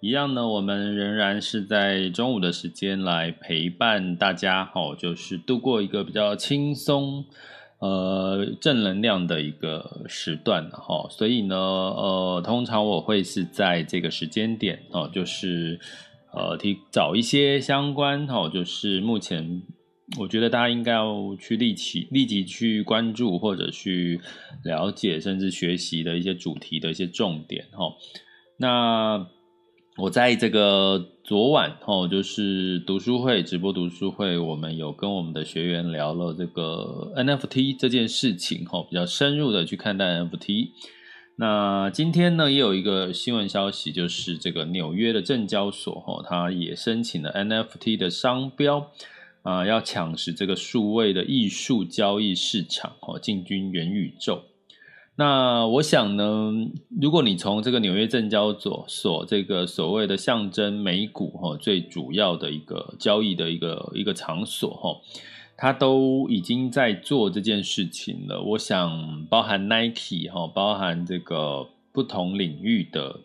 一样呢，我们仍然是在中午的时间来陪伴大家，哦，就是度过一个比较轻松、呃正能量的一个时段，哈。所以呢，呃，通常我会是在这个时间点，哦，就是呃提找一些相关，哈，就是目前我觉得大家应该要去立即立即去关注或者去了解，甚至学习的一些主题的一些重点，哈。那我在这个昨晚哦，就是读书会直播读书会，我们有跟我们的学员聊了这个 NFT 这件事情哈，比较深入的去看待 NFT。那今天呢，也有一个新闻消息，就是这个纽约的证交所哈，它也申请了 NFT 的商标啊，要抢食这个数位的艺术交易市场哦，进军元宇宙。那我想呢，如果你从这个纽约证交所所这个所谓的象征美股哈，最主要的一个交易的一个一个场所哈，它都已经在做这件事情了。我想，包含 Nike 哈，包含这个不同领域的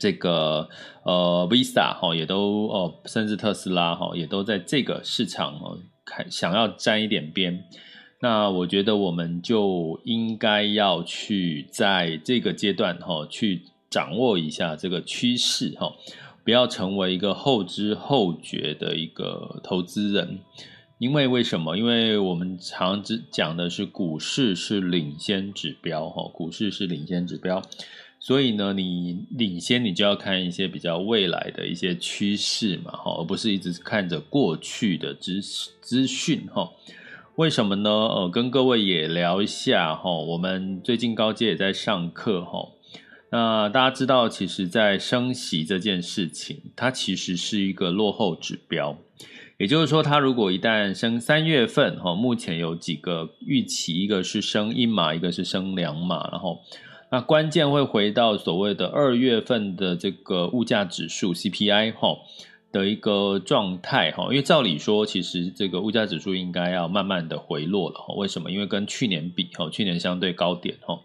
这个呃 Visa 哈，也都哦，甚至特斯拉哈，也都在这个市场哦，看想要沾一点边。那我觉得我们就应该要去在这个阶段哈，去掌握一下这个趋势哈，不要成为一个后知后觉的一个投资人。因为为什么？因为我们常只讲的是股市是领先指标哈，股市是领先指标，所以呢，你领先你就要看一些比较未来的一些趋势嘛哈，而不是一直看着过去的资资讯哈。为什么呢？呃，跟各位也聊一下哈。我们最近高阶也在上课哈。那大家知道，其实，在升息这件事情，它其实是一个落后指标。也就是说，它如果一旦升三月份哈，目前有几个预期，一个是升一码，一个是升两码，然后那关键会回到所谓的二月份的这个物价指数 CPI 哈。的一个状态哈，因为照理说，其实这个物价指数应该要慢慢的回落了。为什么？因为跟去年比哈，去年相对高点哈。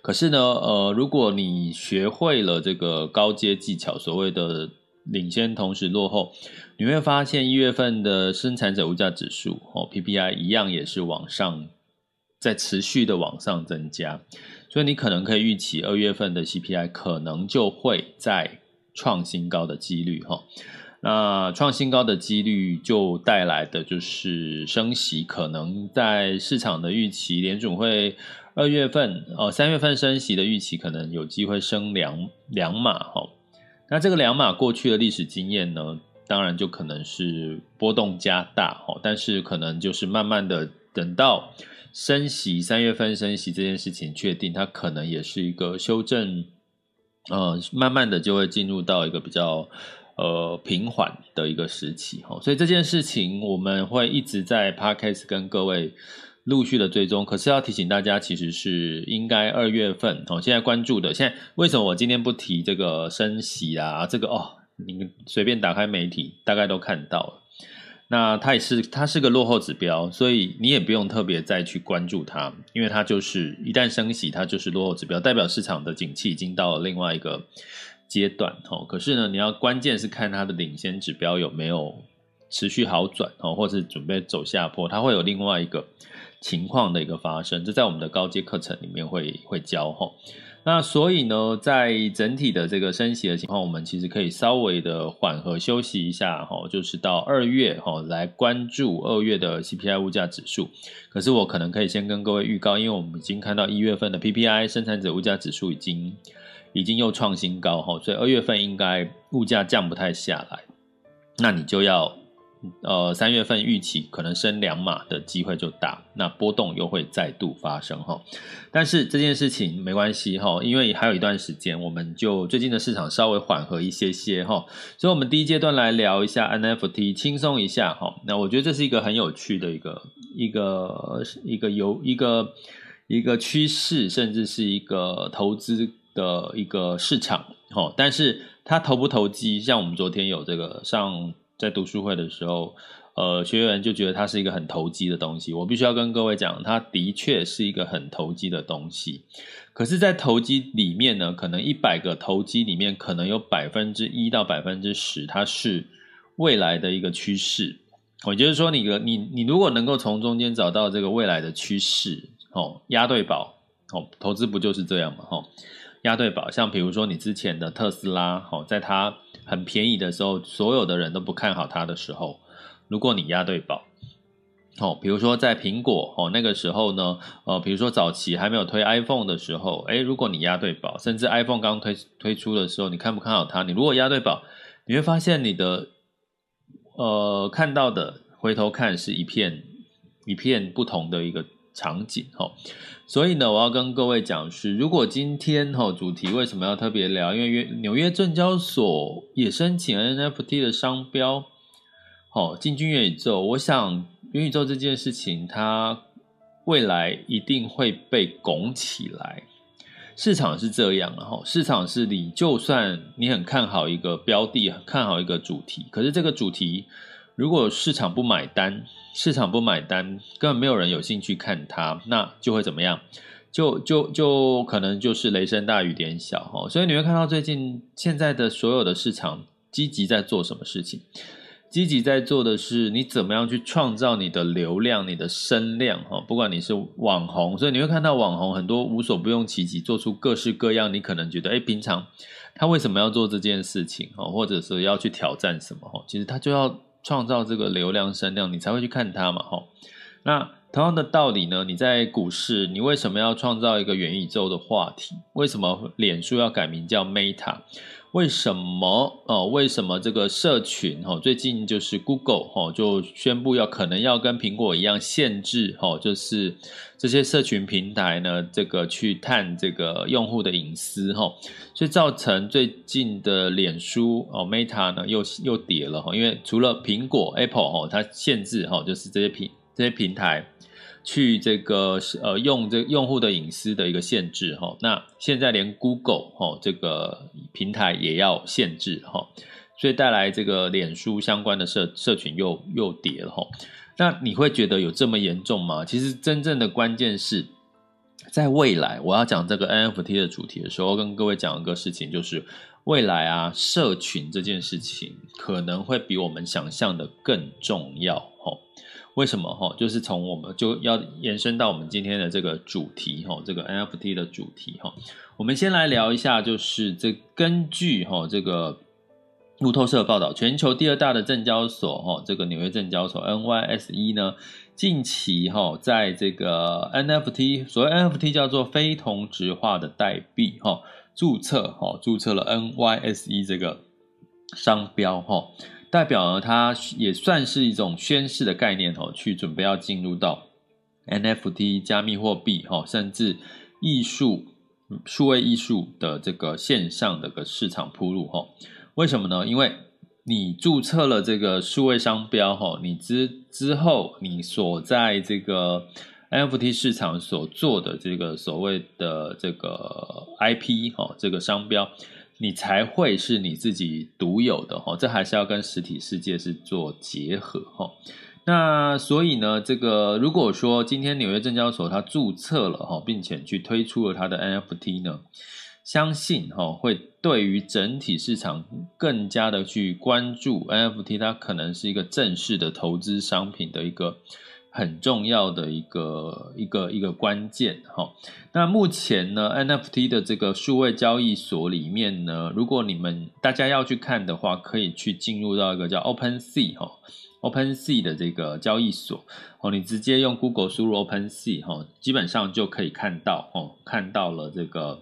可是呢，呃，如果你学会了这个高阶技巧，所谓的领先同时落后，你会发现一月份的生产者物价指数哦，PPI 一样也是往上，在持续的往上增加，所以你可能可以预期二月份的 CPI 可能就会在。创新高的几率哈，那创新高的几率就带来的就是升息，可能在市场的预期，联准会二月份哦三月份升息的预期，可能有机会升两两码哈。那这个两码过去的历史经验呢，当然就可能是波动加大哈，但是可能就是慢慢的等到升息三月份升息这件事情确定，它可能也是一个修正。呃，慢慢的就会进入到一个比较呃平缓的一个时期哈，所以这件事情我们会一直在 Podcast 跟各位陆续的追踪。可是要提醒大家，其实是应该二月份哦，现在关注的。现在为什么我今天不提这个升息啊？这个哦，你随便打开媒体，大概都看到了。那它也是，它是个落后指标，所以你也不用特别再去关注它，因为它就是一旦升息，它就是落后指标，代表市场的景气已经到了另外一个阶段哦。可是呢，你要关键是看它的领先指标有没有持续好转哦，或是准备走下坡，它会有另外一个情况的一个发生。这在我们的高阶课程里面会会教哈。那所以呢，在整体的这个升息的情况，我们其实可以稍微的缓和休息一下哈，就是到二月哈来关注二月的 CPI 物价指数。可是我可能可以先跟各位预告，因为我们已经看到一月份的 PPI 生产者物价指数已经已经又创新高哈，所以二月份应该物价降不太下来，那你就要。呃，三月份预期可能升两码的机会就大，那波动又会再度发生哈。但是这件事情没关系哈，因为还有一段时间，我们就最近的市场稍微缓和一些些哈。所以，我们第一阶段来聊一下 NFT，轻松一下哈。那我觉得这是一个很有趣的一个一个一个有一个一个趋势，甚至是一个投资的一个市场哈。但是它投不投机？像我们昨天有这个上。在读书会的时候，呃，学员就觉得它是一个很投机的东西。我必须要跟各位讲，它的确是一个很投机的东西。可是，在投机里面呢，可能一百个投机里面，可能有百分之一到百分之十，它是未来的一个趋势。我就是说你，你你你如果能够从中间找到这个未来的趋势，哦，押对宝，哦，投资不就是这样嘛？哦，押对宝，像比如说你之前的特斯拉，哦，在它。很便宜的时候，所有的人都不看好它的时候，如果你押对宝，哦，比如说在苹果哦那个时候呢，呃，比如说早期还没有推 iPhone 的时候，诶，如果你押对宝，甚至 iPhone 刚推推出的时候，你看不看好它？你如果押对宝，你会发现你的呃看到的回头看是一片一片不同的一个场景，哦。所以呢，我要跟各位讲是，如果今天哈主题为什么要特别聊？因为纽约证交所也申请 NFT 的商标，好进军元宇宙。我想元宇宙这件事情，它未来一定会被拱起来。市场是这样的哈，市场是你就算你很看好一个标的，看好一个主题，可是这个主题。如果市场不买单，市场不买单，根本没有人有兴趣看它，那就会怎么样？就就就可能就是雷声大雨点小哈。所以你会看到最近现在的所有的市场积极在做什么事情？积极在做的是你怎么样去创造你的流量、你的声量哈。不管你是网红，所以你会看到网红很多无所不用其极，做出各式各样。你可能觉得，哎，平常他为什么要做这件事情哈？或者是要去挑战什么哈？其实他就要。创造这个流量声量，你才会去看它嘛，吼。那同样的道理呢，你在股市，你为什么要创造一个元宇宙的话题？为什么脸书要改名叫 Meta？为什么哦？为什么这个社群哦？最近就是 Google 哦，就宣布要可能要跟苹果一样限制哦，就是这些社群平台呢，这个去探这个用户的隐私哈，所以造成最近的脸书哦 Meta 呢又又跌了哈，因为除了苹果 Apple 哦，它限制哈，就是这些平这些平台。去这个呃用这用户的隐私的一个限制哈，那现在连 Google 哈这个平台也要限制哈，所以带来这个脸书相关的社社群又又跌了哈。那你会觉得有这么严重吗？其实真正的关键是在未来，我要讲这个 NFT 的主题的时候，跟各位讲一个事情，就是未来啊，社群这件事情可能会比我们想象的更重要哈。为什么哈？就是从我们就要延伸到我们今天的这个主题哈，这个 NFT 的主题哈。我们先来聊一下，就是这根据哈这个路透社报道，全球第二大的证交所哈，这个纽约证交所 NYSE 呢，近期哈在这个 NFT，所谓 NFT 叫做非同质化的代币哈，注册哈注册了 NYSE 这个商标哈。代表呢，它也算是一种宣示的概念哦，去准备要进入到 NFT 加密货币哈，甚至艺术、数位艺术的这个线上的个市场铺路哈。为什么呢？因为你注册了这个数位商标哈，你之之后你所在这个 NFT 市场所做的这个所谓的这个 IP 哈，这个商标。你才会是你自己独有的哈，这还是要跟实体世界是做结合哈。那所以呢，这个如果说今天纽约证交所它注册了哈，并且去推出了它的 NFT 呢，相信哈会对于整体市场更加的去关注 NFT，它可能是一个正式的投资商品的一个。很重要的一个一个一个关键哈。那目前呢，NFT 的这个数位交易所里面呢，如果你们大家要去看的话，可以去进入到一个叫 OpenSea 哈，OpenSea 的这个交易所哦，你直接用 Google 输入 OpenSea 哈，基本上就可以看到哦，看到了这个。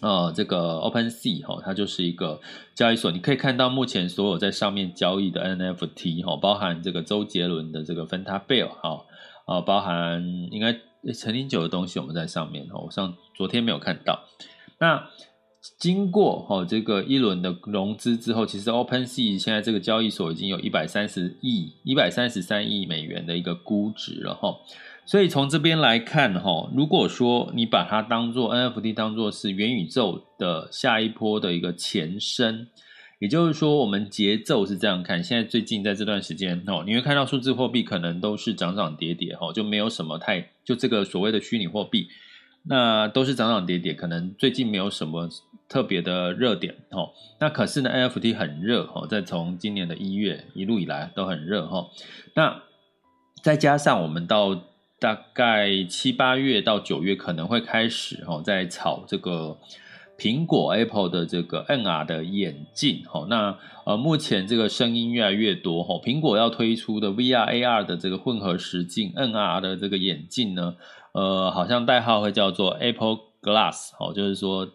呃，这个 OpenSea 哈，它就是一个交易所，你可以看到目前所有在上面交易的 NFT 哈，包含这个周杰伦的这个 Fanta Bill 哈，啊，包含应该陈零九的东西我们在上面哈，我上昨天没有看到。那经过哈这个一轮的融资之后，其实 OpenSea 现在这个交易所已经有一百三十亿、一百三十三亿美元的一个估值了哈。所以从这边来看，哈，如果说你把它当做 NFT，当做是元宇宙的下一波的一个前身，也就是说，我们节奏是这样看。现在最近在这段时间，哦，你会看到数字货币可能都是涨涨跌跌，哈，就没有什么太就这个所谓的虚拟货币，那都是涨涨跌跌，可能最近没有什么特别的热点，哈。那可是呢，NFT 很热，哈，在从今年的一月一路以来都很热，哈。那再加上我们到大概七八月到九月可能会开始哈，在炒这个苹果 Apple 的这个 NR 的眼镜哈。那呃，目前这个声音越来越多哈，苹果要推出的 VR AR 的这个混合实境 NR 的这个眼镜呢，呃，好像代号会叫做 Apple Glass 哦，就是说，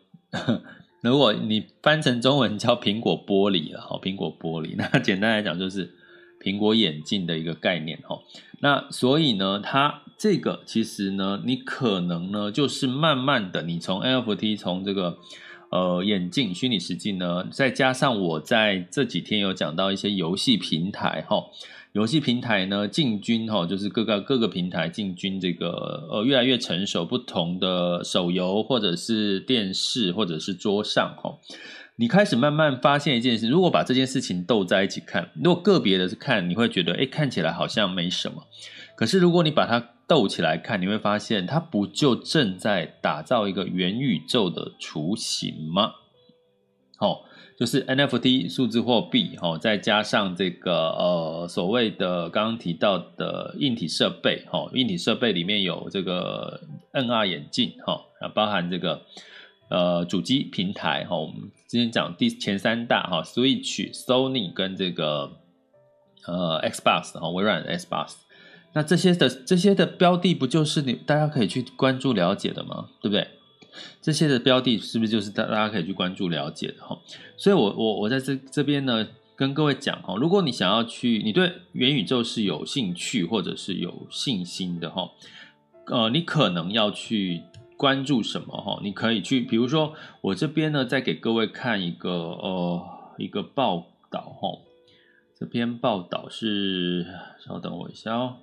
如果你翻成中文叫苹果玻璃了哈，苹果玻璃，那简单来讲就是。苹果眼镜的一个概念哈，那所以呢，它这个其实呢，你可能呢，就是慢慢的，你从 NFT 从这个呃眼镜虚拟实境呢，再加上我在这几天有讲到一些游戏平台哈，游戏平台呢进军哈，就是各个各个平台进军这个呃越来越成熟，不同的手游或者是电视或者是桌上哈。你开始慢慢发现一件事，如果把这件事情斗在一起看，如果个别的是看，你会觉得，诶，看起来好像没什么。可是如果你把它斗起来看，你会发现，它不就正在打造一个元宇宙的雏形吗？好，就是 NFT 数字货币，哈，再加上这个呃所谓的刚刚提到的硬体设备，哈，硬体设备里面有这个 NR 眼镜，哈，啊，包含这个。呃，主机平台哈，我们之前讲第前三大哈，Switch、Sony 跟这个呃 Xbox 哈，微软的 Xbox，那这些的这些的标的不就是你大家可以去关注了解的吗？对不对？这些的标的是不是就是大大家可以去关注了解的哈？所以我我我在这这边呢，跟各位讲哈，如果你想要去，你对元宇宙是有兴趣或者是有信心的哈，呃，你可能要去。关注什么哈？你可以去，比如说我这边呢，再给各位看一个呃一个报道哈。这篇报道是，稍等我一下哦。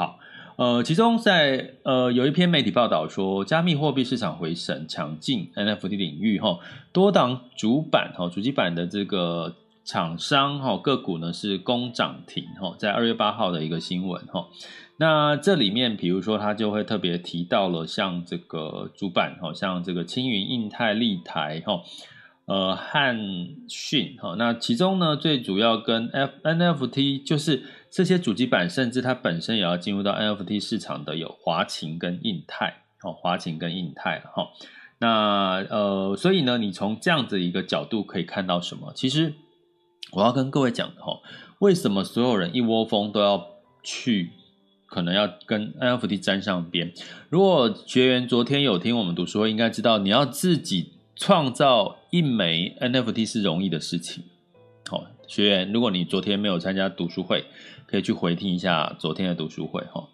好，呃，其中在呃有一篇媒体报道说，加密货币市场回升，强劲 NFT 领域哈，多档主板哈，主机板的这个厂商哈个股呢是攻涨停哈，在二月八号的一个新闻哈。那这里面，比如说，他就会特别提到了像这个主板，哈，像这个青云、印泰、立台，哈，呃，汉讯，哈，那其中呢，最主要跟 NFT 就是这些主机板，甚至它本身也要进入到 NFT 市场的有华擎跟印泰，哦，华擎跟印泰，哈，那呃，所以呢，你从这样子一个角度可以看到什么？其实我要跟各位讲的哈，为什么所有人一窝蜂都要去？可能要跟 NFT 沾上边。如果学员昨天有听我们读书会，应该知道你要自己创造一枚 NFT 是容易的事情。好，学员，如果你昨天没有参加读书会，可以去回听一下昨天的读书会哈。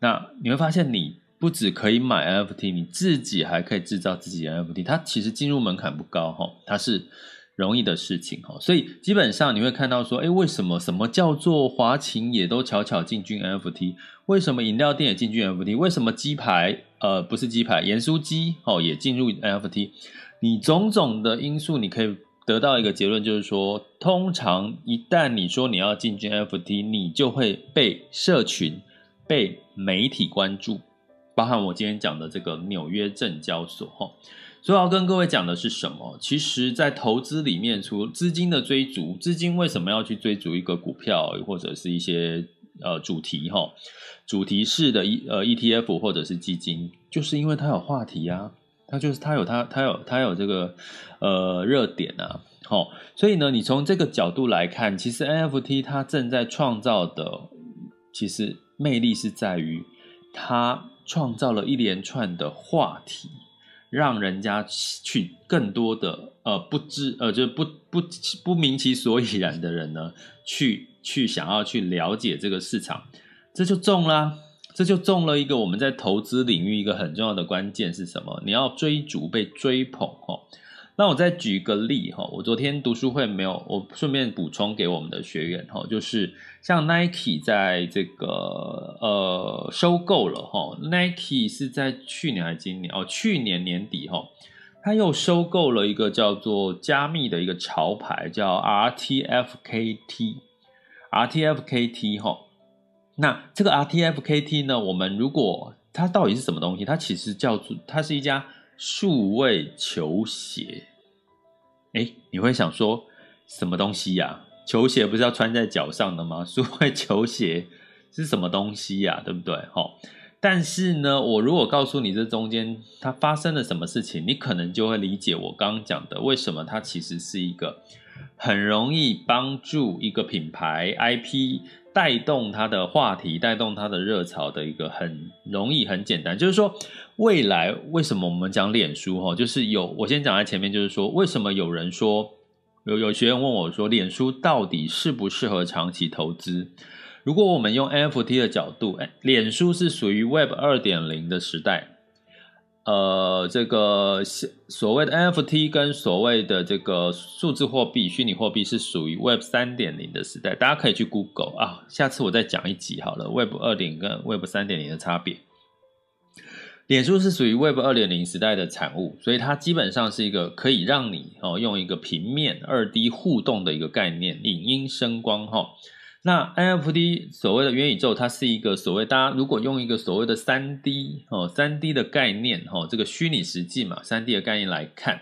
那你会发现，你不只可以买 NFT，你自己还可以制造自己的 NFT。它其实进入门槛不高哈，它是。容易的事情哈，所以基本上你会看到说，诶，为什么什么叫做华擎也都悄悄进军 NFT？为什么饮料店也进军 NFT？为什么鸡排呃不是鸡排，盐酥鸡哦也进入 NFT？你种种的因素，你可以得到一个结论，就是说，通常一旦你说你要进军 F T，你就会被社群、被媒体关注。包含我今天讲的这个纽约证交所哈。所以要跟各位讲的是什么？其实，在投资里面，除资金的追逐，资金为什么要去追逐一个股票或者是一些呃主题哈？主题式的 E 呃 ETF 或者是基金，就是因为它有话题啊，它就是它有它它有它有这个呃热点啊。好，所以呢，你从这个角度来看，其实 NFT 它正在创造的，其实魅力是在于它创造了一连串的话题。让人家去更多的呃不知呃就不不不明其所以然的人呢，去去想要去了解这个市场，这就中了，这就中了一个我们在投资领域一个很重要的关键是什么？你要追逐被追捧哦。那我再举一个例哈，我昨天读书会没有，我顺便补充给我们的学员哈，就是像 Nike 在这个呃收购了哈，Nike 是在去年还是今年哦？去年年底哈，他又收购了一个叫做加密的一个潮牌，叫 RTFKT，RTFKT 哈。那这个 RTFKT 呢，我们如果它到底是什么东西？它其实叫做它是一家。数位球鞋，哎，你会想说什么东西呀？球鞋不是要穿在脚上的吗？数位球鞋是什么东西呀？对不对？齁，但是呢，我如果告诉你这中间它发生了什么事情，你可能就会理解我刚刚讲的，为什么它其实是一个很容易帮助一个品牌 IP。带动它的话题，带动它的热潮的一个很容易、很简单，就是说，未来为什么我们讲脸书？哈，就是有我先讲在前面，就是说，为什么有人说有有学员问我说，脸书到底适不适合长期投资？如果我们用 NFT 的角度，哎，脸书是属于 Web 二点零的时代。呃，这个所谓的 NFT 跟所谓的这个数字货币、虚拟货币是属于 Web 三点零的时代，大家可以去 Google 啊。下次我再讲一集好了，Web 二点跟 Web 三点零的差别。脸书是属于 Web 二点零时代的产物，所以它基本上是一个可以让你哦用一个平面二 D 互动的一个概念，影音声光哈。那 NFT 所谓的元宇宙，它是一个所谓大家如果用一个所谓的三 D 哦，三 D 的概念哦，这个虚拟实际嘛，三 D 的概念来看，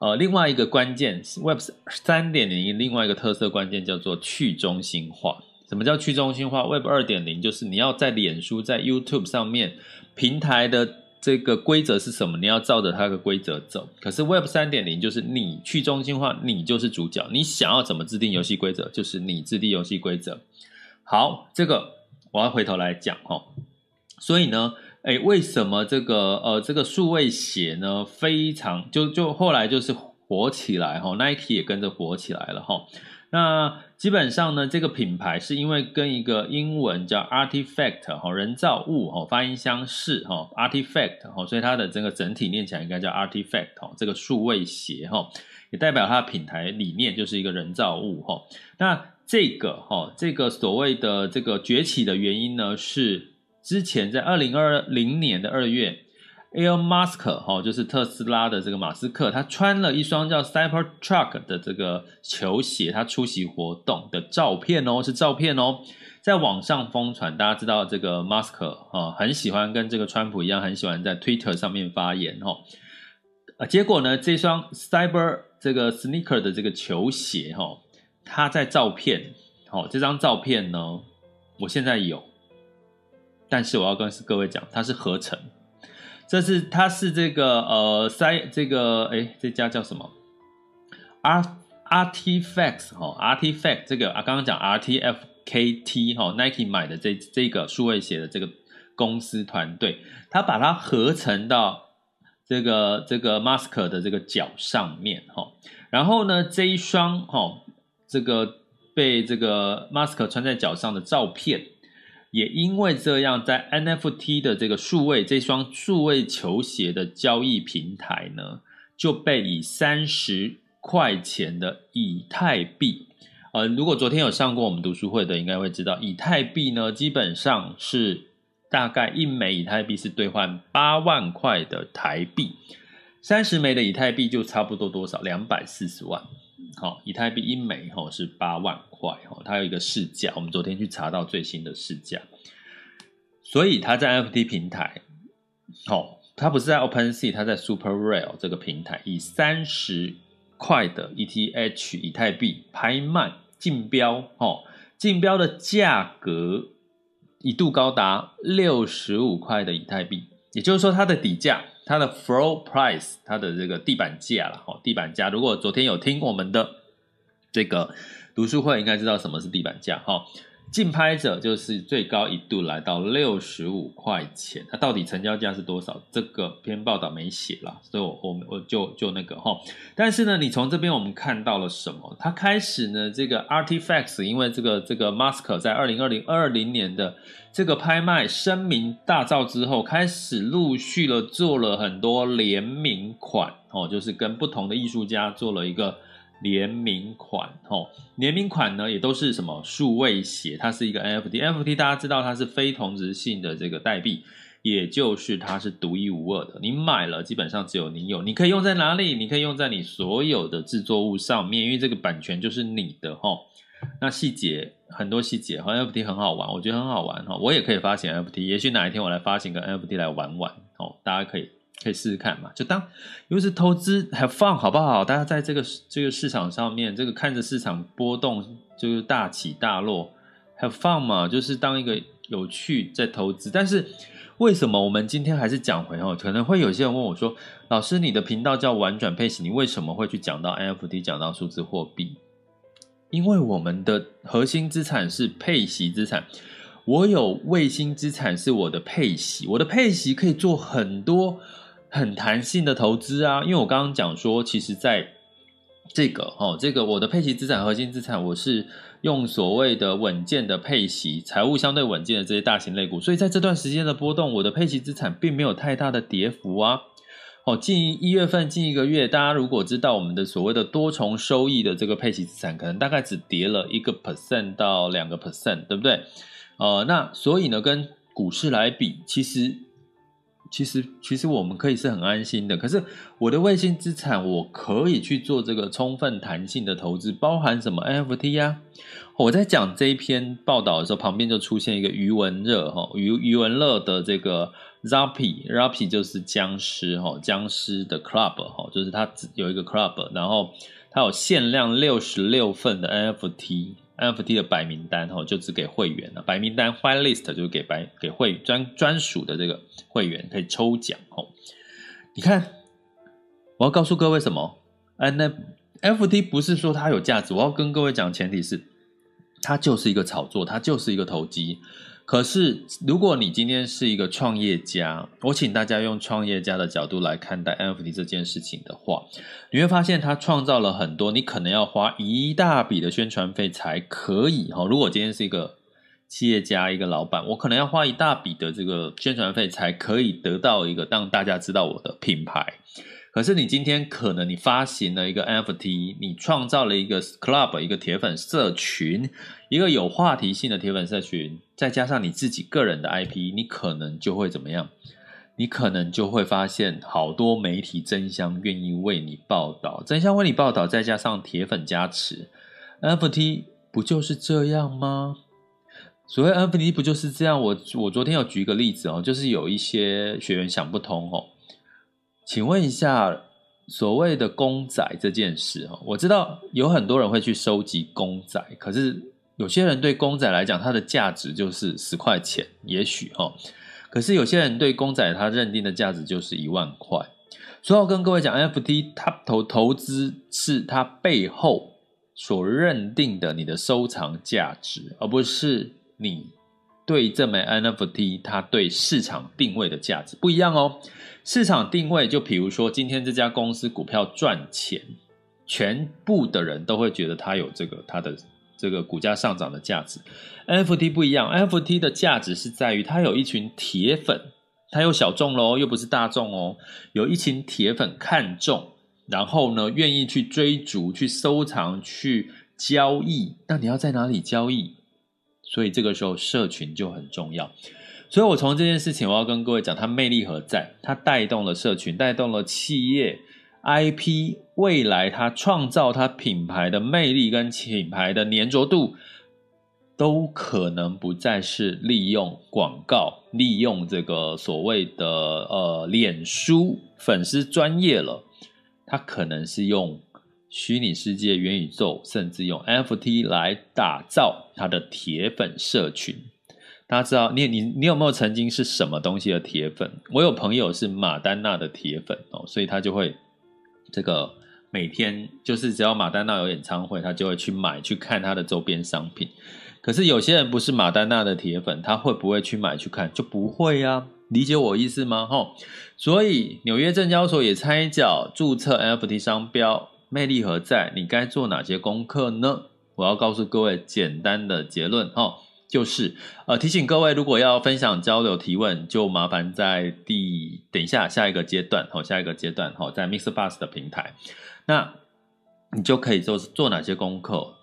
呃，另外一个关键 Web 三点零，另外一个特色关键叫做去中心化。什么叫去中心化？Web 二点零就是你要在脸书、在 YouTube 上面平台的。这个规则是什么？你要照着它的规则走。可是 Web 三点零就是你去中心化，你就是主角。你想要怎么制定游戏规则，就是你制定游戏规则。好，这个我要回头来讲哈。所以呢，诶，为什么这个呃这个数位鞋呢非常就就后来就是火起来哈，Nike 也跟着火起来了哈。那基本上呢，这个品牌是因为跟一个英文叫 artifact 哈，人造物哈，发音相似哈，artifact 哈，所以它的这个整体念起来应该叫 artifact 哈，这个数位鞋哈，也代表它的品牌理念就是一个人造物哈。那这个哈，这个所谓的这个崛起的原因呢，是之前在二零二零年的二月。Elon Musk 哈，就是特斯拉的这个马斯克，他穿了一双叫 Cybertruck 的这个球鞋，他出席活动的照片哦，是照片哦，在网上疯传。大家知道这个马斯克哈，很喜欢跟这个川普一样，很喜欢在 Twitter 上面发言哦。啊，结果呢，这双 Cyber 这个 Sneaker 的这个球鞋哈，它在照片，好，这张照片呢，我现在有，但是我要跟各位讲，它是合成。这是它是这个呃塞这个哎这家叫什么？R Artifacts 哈 Artifact 这个啊刚刚讲 RTFKT 哈 Nike 买的这这个数位鞋的这个公司团队，他把它合成到这个这个 Musk 的这个脚上面哈，然后呢这一双哈这个被这个 Musk 穿在脚上的照片。也因为这样，在 NFT 的这个数位这双数位球鞋的交易平台呢，就被以三十块钱的以太币，呃，如果昨天有上过我们读书会的，应该会知道，以太币呢，基本上是大概一枚以太币是兑换八万块的台币，三十枚的以太币就差不多多少？两百四十万。好，以太币一枚吼是八万吼，它有一个市价，我们昨天去查到最新的市价，所以它在 FT 平台好，它不是在 OpenSea，它在 Super Rare 这个平台，以三十块的 ETH 以太币拍卖竞标，哦，竞标的价格一度高达六十五块的以太币，也就是说，它的底价，它的 floor price，它的这个地板价了，哦，地板价。如果昨天有听我们的这个读书会，应该知道什么是地板价，哈。竞拍者就是最高一度来到六十五块钱，它到底成交价是多少？这个篇报道没写啦，所以我我我就就那个哈。但是呢，你从这边我们看到了什么？它开始呢，这个 Artifacts 因为这个这个 mask 在二零二零二零年的这个拍卖声名大噪之后，开始陆续的做了很多联名款哦，就是跟不同的艺术家做了一个。联名款，吼，联名款呢也都是什么数位鞋，它是一个 NFT，NFT 大家知道它是非同质性的这个代币，也就是它是独一无二的，你买了基本上只有你有，你可以用在哪里？你可以用在你所有的制作物上面，因为这个版权就是你的，吼。那细节很多细节，好 NFT 很好玩，我觉得很好玩，哈，我也可以发行 NFT，也许哪一天我来发行个 NFT 来玩玩，哦，大家可以。可以试试看嘛，就当又是投资，have fun 好不好？大家在这个这个市场上面，这个看着市场波动，就是大起大落，have fun 嘛，就是当一个有趣在投资。但是为什么我们今天还是讲回哦？可能会有些人问我说：“老师，你的频道叫玩转配息，你为什么会去讲到 NFT，讲到数字货币？”因为我们的核心资产是配息资产，我有卫星资产是我的配息，我的配息可以做很多。很弹性的投资啊，因为我刚刚讲说，其实在这个哦，这个我的配息资产、核心资产，我是用所谓的稳健的配息、财务相对稳健的这些大型类股，所以在这段时间的波动，我的配息资产并没有太大的跌幅啊。哦，近一月份、近一个月，大家如果知道我们的所谓的多重收益的这个配息资产，可能大概只跌了一个 percent 到两个 percent，对不对？呃，那所以呢，跟股市来比，其实。其实，其实我们可以是很安心的。可是，我的卫星资产，我可以去做这个充分弹性的投资，包含什么 NFT 呀？我在讲这一篇报道的时候，旁边就出现一个余文乐哈，余余文乐的这个 Zappy，Zappy 就是僵尸哈，僵尸的 Club 哈，就是他有一个 Club，然后他有限量六十六份的 NFT。NFT 的白名单哈，就只给会员了。白名单 White List 就是给白给会专专属的这个会员可以抽奖哦。你看，我要告诉各位什么？NFT 不是说它有价值，我要跟各位讲，前提是它就是一个炒作，它就是一个投机。可是，如果你今天是一个创业家，我请大家用创业家的角度来看待 NFT 这件事情的话，你会发现它创造了很多，你可能要花一大笔的宣传费才可以哈。如果今天是一个企业家，一个老板，我可能要花一大笔的这个宣传费才可以得到一个让大家知道我的品牌。可是你今天可能你发行了一个 NFT，你创造了一个 club，一个铁粉社群，一个有话题性的铁粉社群，再加上你自己个人的 IP，你可能就会怎么样？你可能就会发现好多媒体争相愿意为你报道，争相为你报道，再加上铁粉加持，NFT 不就是这样吗？所谓 NFT 不就是这样？我我昨天有举一个例子哦，就是有一些学员想不通哦。请问一下，所谓的公仔这件事哈，我知道有很多人会去收集公仔，可是有些人对公仔来讲，它的价值就是十块钱，也许哈，可是有些人对公仔他认定的价值就是一万块。所以我跟各位讲，NFT 它投投资是它背后所认定的你的收藏价值，而不是你对这枚 NFT 它对市场定位的价值不一样哦。市场定位，就比如说今天这家公司股票赚钱，全部的人都会觉得它有这个它的这个股价上涨的价值。NFT 不一样，NFT 的价值是在于它有一群铁粉，它有小众喽，又不是大众哦，有一群铁粉看中，然后呢愿意去追逐、去收藏、去交易。那你要在哪里交易？所以这个时候社群就很重要。所以，我从这件事情，我要跟各位讲，它魅力何在？它带动了社群，带动了企业 IP，未来它创造它品牌的魅力跟品牌的粘着度，都可能不再是利用广告，利用这个所谓的呃脸书粉丝专业了，它可能是用虚拟世界、元宇宙，甚至用 NFT 来打造他的铁粉社群。大家知道，你你你有没有曾经是什么东西的铁粉？我有朋友是马丹娜的铁粉哦，所以他就会这个每天就是只要马丹娜有演唱会，他就会去买去看他的周边商品。可是有些人不是马丹娜的铁粉，他会不会去买去看？就不会呀、啊，理解我意思吗？吼，所以纽约证交所也参脚注册 NFT 商标，魅力何在？你该做哪些功课呢？我要告诉各位简单的结论，哈，就是呃提醒各位，如果要分享交流提问，就麻烦在第等一下下一个阶段，吼，下一个阶段，吼，在 Mr. Bus 的平台，那你就可以做做哪些功课？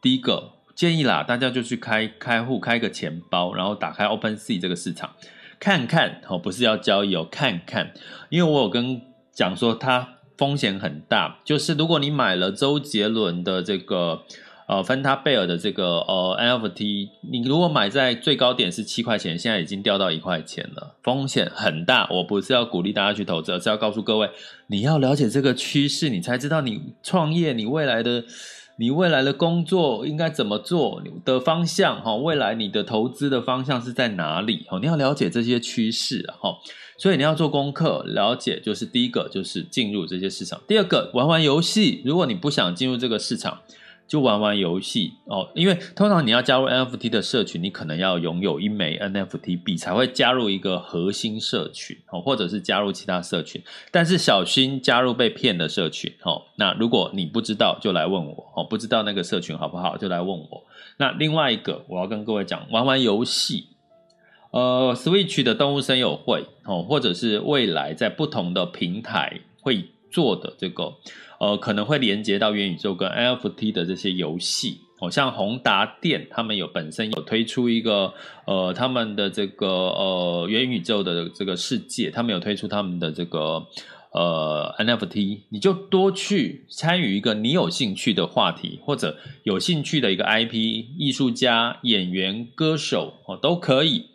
第一个。建议啦，大家就去开开户，开个钱包，然后打开 OpenSea 这个市场，看看哦，不是要交易哦，看看，因为我有跟讲说它风险很大，就是如果你买了周杰伦的这个呃芬达贝尔的这个呃 NFT，你如果买在最高点是七块钱，现在已经掉到一块钱了，风险很大。我不是要鼓励大家去投资，而是要告诉各位，你要了解这个趋势，你才知道你创业你未来的。你未来的工作应该怎么做的方向？哈，未来你的投资的方向是在哪里？哈，你要了解这些趋势，哈，所以你要做功课，了解就是第一个就是进入这些市场，第二个玩玩游戏。如果你不想进入这个市场，就玩玩游戏哦，因为通常你要加入 NFT 的社群，你可能要拥有一枚 NFT 币才会加入一个核心社群哦，或者是加入其他社群。但是小心加入被骗的社群哦。那如果你不知道，就来问我哦，不知道那个社群好不好，就来问我。那另外一个，我要跟各位讲，玩玩游戏，呃，Switch 的动物森友会哦，或者是未来在不同的平台会做的这个。呃，可能会连接到元宇宙跟 NFT 的这些游戏，哦，像宏达电他们有本身有推出一个呃他们的这个呃元宇宙的这个世界，他们有推出他们的这个呃 NFT，你就多去参与一个你有兴趣的话题，或者有兴趣的一个 IP 艺术家、演员、歌手哦都可以，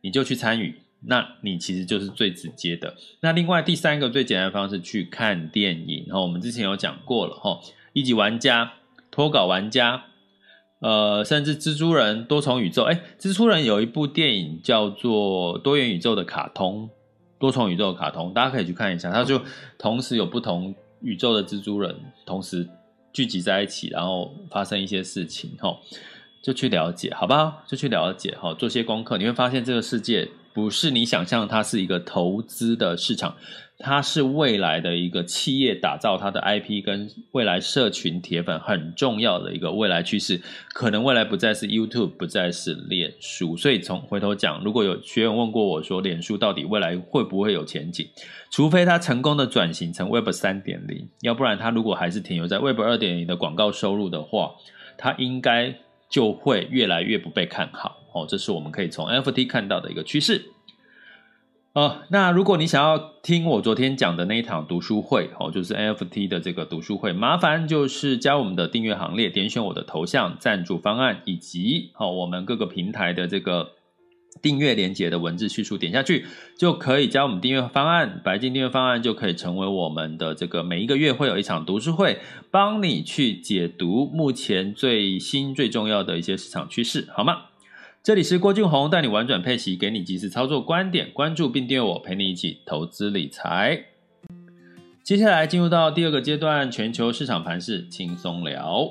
你就去参与。那你其实就是最直接的。那另外第三个最简单的方式去看电影，然后我们之前有讲过了哈，一级玩家、脱稿玩家，呃，甚至蜘蛛人多重宇宙。哎，蜘蛛人有一部电影叫做多元宇宙的卡通，多重宇宙的卡通，大家可以去看一下。它就同时有不同宇宙的蜘蛛人同时聚集在一起，然后发生一些事情，哈，就去了解，好不好？就去了解，哈，做些功课，你会发现这个世界。不是你想象它是一个投资的市场，它是未来的一个企业打造它的 IP 跟未来社群铁粉很重要的一个未来趋势。可能未来不再是 YouTube，不再是脸书。所以从回头讲，如果有学员问过我说，脸书到底未来会不会有前景？除非它成功的转型成 Web 三点零，要不然它如果还是停留在 Web 二点零的广告收入的话，它应该就会越来越不被看好。哦，这是我们可以从 NFT 看到的一个趋势。呃，那如果你想要听我昨天讲的那一场读书会，哦，就是 NFT 的这个读书会，麻烦就是加我们的订阅行列，点选我的头像、赞助方案，以及哦我们各个平台的这个订阅连接的文字叙述，点下去就可以加我们订阅方案，白金订阅方案就可以成为我们的这个每一个月会有一场读书会，帮你去解读目前最新最重要的一些市场趋势，好吗？这里是郭俊宏，带你玩转配息，给你及时操作观点，关注并订阅我，陪你一起投资理财。接下来进入到第二个阶段，全球市场盘势轻松聊。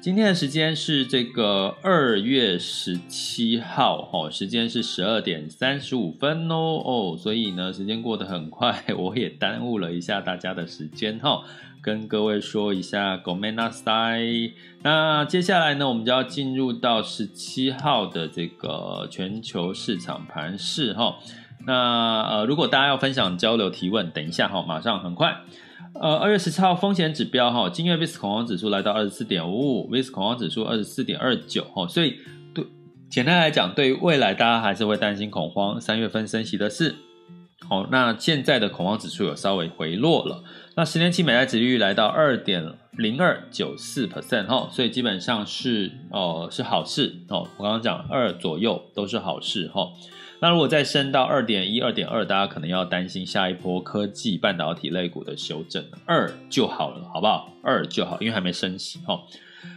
今天的时间是这个二月十七号，哦，时间是十二点三十五分哦，哦，所以呢，时间过得很快，我也耽误了一下大家的时间，哈。跟各位说一下ごめんなさい。那接下来呢，我们就要进入到十七号的这个全球市场盘势哈。那呃，如果大家要分享、交流、提问，等一下哈，马上很快。呃，二月十七号风险指标哈，今月 VIX 恐慌指数来到二十四点五五，VIX 恐慌指数二十四点二九哈。所以对简单来讲，对于未来大家还是会担心恐慌。三月份升息的事。 好，那现在的恐慌指数有稍微回落了。 那十年期美债值率来到二点零二九四 percent 哈，所以基本上是哦、是好事哦。我刚刚讲二左右都是好事哈。那如果再升到二点一、二点二，大家可能要担心下一波科技半导体类股的修正。二就好了，好不好？二就好，因为还没升息哈。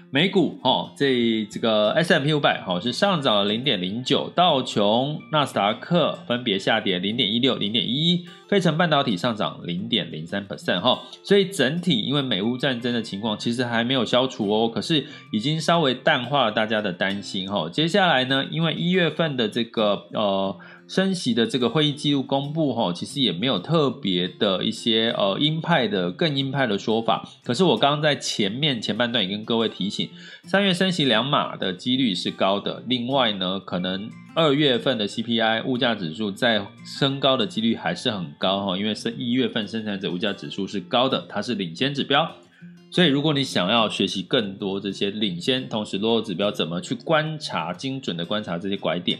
美股哈，这这个 S M P 五百哈是上涨了零点零九，道琼、纳斯达克分别下跌零点一六、零点一一，费城半导体上涨零点零三 percent 哈，所以整体因为美乌战争的情况其实还没有消除哦，可是已经稍微淡化了大家的担心哈。接下来呢，因为一月份的这个呃。升息的这个会议记录公布哈，其实也没有特别的一些呃鹰派的更鹰派的说法。可是我刚刚在前面前半段也跟各位提醒，三月升息两码的几率是高的。另外呢，可能二月份的 CPI 物价指数再升高的几率还是很高哈，因为是一月份生产者物价指数是高的，它是领先指标。所以如果你想要学习更多这些领先同时落后指标怎么去观察精准的观察这些拐点。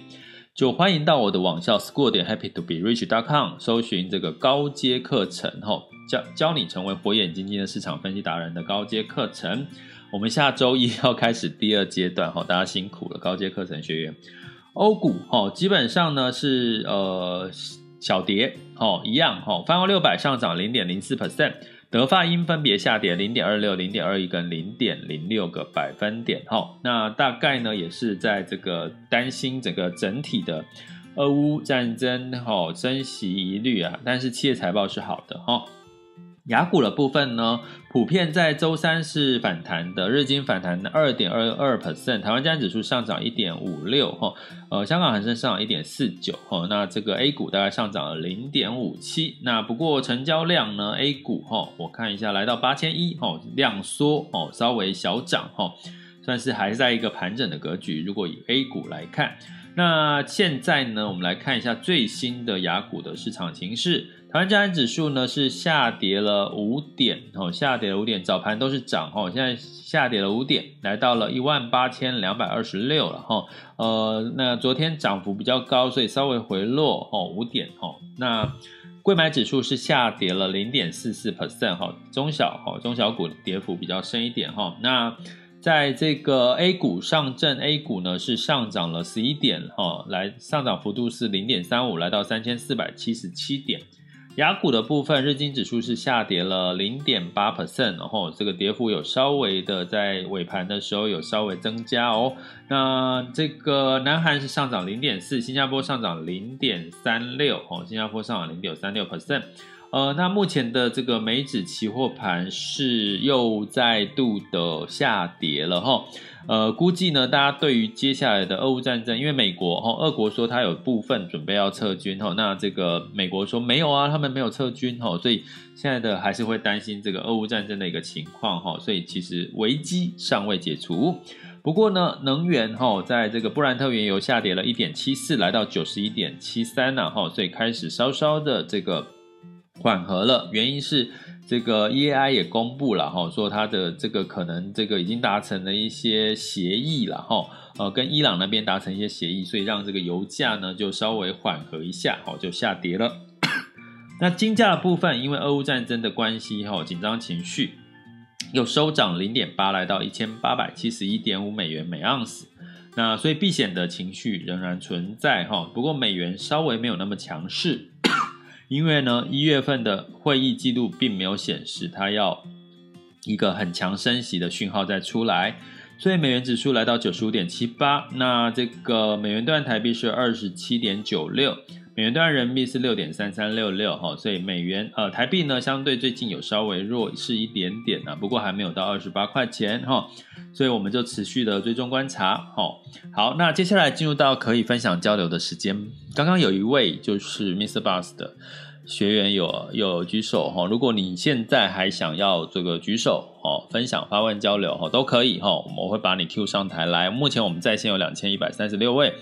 就欢迎到我的网校 school 点 happy to be rich dot com 搜寻这个高阶课程吼，教教你成为火眼金睛的市场分析达人的高阶课程。我们下周一要开始第二阶段吼，大家辛苦了，高阶课程学员。欧股吼，基本上呢是呃小跌吼，一样吼，泛欧六百上涨零点零四 percent。德发英分别下跌零点二六、零点二一跟零点零六个百分点，哈，那大概呢也是在这个担心整个整体的俄乌战争，哈，升息疑虑啊，但是企业财报是好的，哈。雅股的部分呢，普遍在周三是反弹的，日经反弹二点二二 percent，台湾加权指数上涨一点五六哈，呃，香港恒生上涨一点四九哈，那这个 A 股大概上涨了零点五七，那不过成交量呢，A 股哈，我看一下来到八千一哈，量缩哦，稍微小涨哈，算是还是在一个盘整的格局。如果以 A 股来看，那现在呢，我们来看一下最新的雅股的市场情势。台湾加权指数呢是下跌了五点，哦，下跌了五点，早盘都是涨，哦，现在下跌了五点，来到了一万八千两百二十六了，哈，呃，那昨天涨幅比较高，所以稍微回落，哦，五点，哦，那柜买指数是下跌了零点四四 percent，哈，中小，哈，中小股跌幅比较深一点，哈，那在这个 A 股上证 A 股呢是上涨了十一点，哈，来上涨幅度是零点三五，来到三千四百七十七点。亚股的部分，日经指数是下跌了零点八 percent，然后这个跌幅有稍微的在尾盘的时候有稍微增加哦。那这个南韩是上涨零点四，新加坡上涨零点三六，哦，新加坡上涨零点三六 percent。呃，那目前的这个美指期货盘是又再度的下跌了哈。呃，估计呢，大家对于接下来的俄乌战争，因为美国哈，俄国说他有部分准备要撤军哈，那这个美国说没有啊，他们没有撤军哈，所以现在的还是会担心这个俄乌战争的一个情况哈，所以其实危机尚未解除。不过呢，能源哈，在这个布兰特原油下跌了一点七四，来到九十一点七三了哈，所以开始稍稍的这个。缓和了，原因是这个 EAI 也公布了哈，说它的这个可能这个已经达成了一些协议了哈，呃，跟伊朗那边达成一些协议，所以让这个油价呢就稍微缓和一下，哦，就下跌了。那金价的部分，因为俄乌战争的关系哈，紧张情绪又收涨零点八，来到一千八百七十一点五美元每盎司。那所以避险的情绪仍然存在哈，不过美元稍微没有那么强势。因为呢，一月份的会议记录并没有显示它要一个很强升息的讯号再出来，所以美元指数来到九十五点七八，那这个美元兑台币是二十七点九六。美元兑人民币是六点三三六六哈，所以美元呃台币呢相对最近有稍微弱势一点点啊，不过还没有到二十八块钱哈，所以我们就持续的追踪观察哈。好，那接下来进入到可以分享交流的时间。刚刚有一位就是 Mr. Bus 的学员有有举手哈，如果你现在还想要这个举手哦，分享发问交流哈都可以哈，我们会把你 Q 上台来。目前我们在线有两千一百三十六位，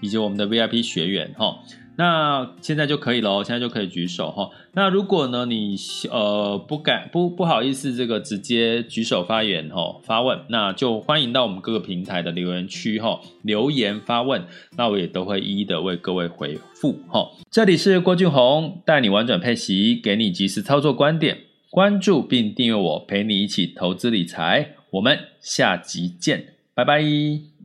以及我们的 VIP 学员哈。那现在就可以了，现在就可以举手哈。那如果呢，你呃不敢不不好意思这个直接举手发言哈发问，那就欢迎到我们各个平台的留言区哈留言发问，那我也都会一一的为各位回复哈。这里是郭俊宏带你玩转配息，给你及时操作观点，关注并订阅我，陪你一起投资理财。我们下集见，拜拜。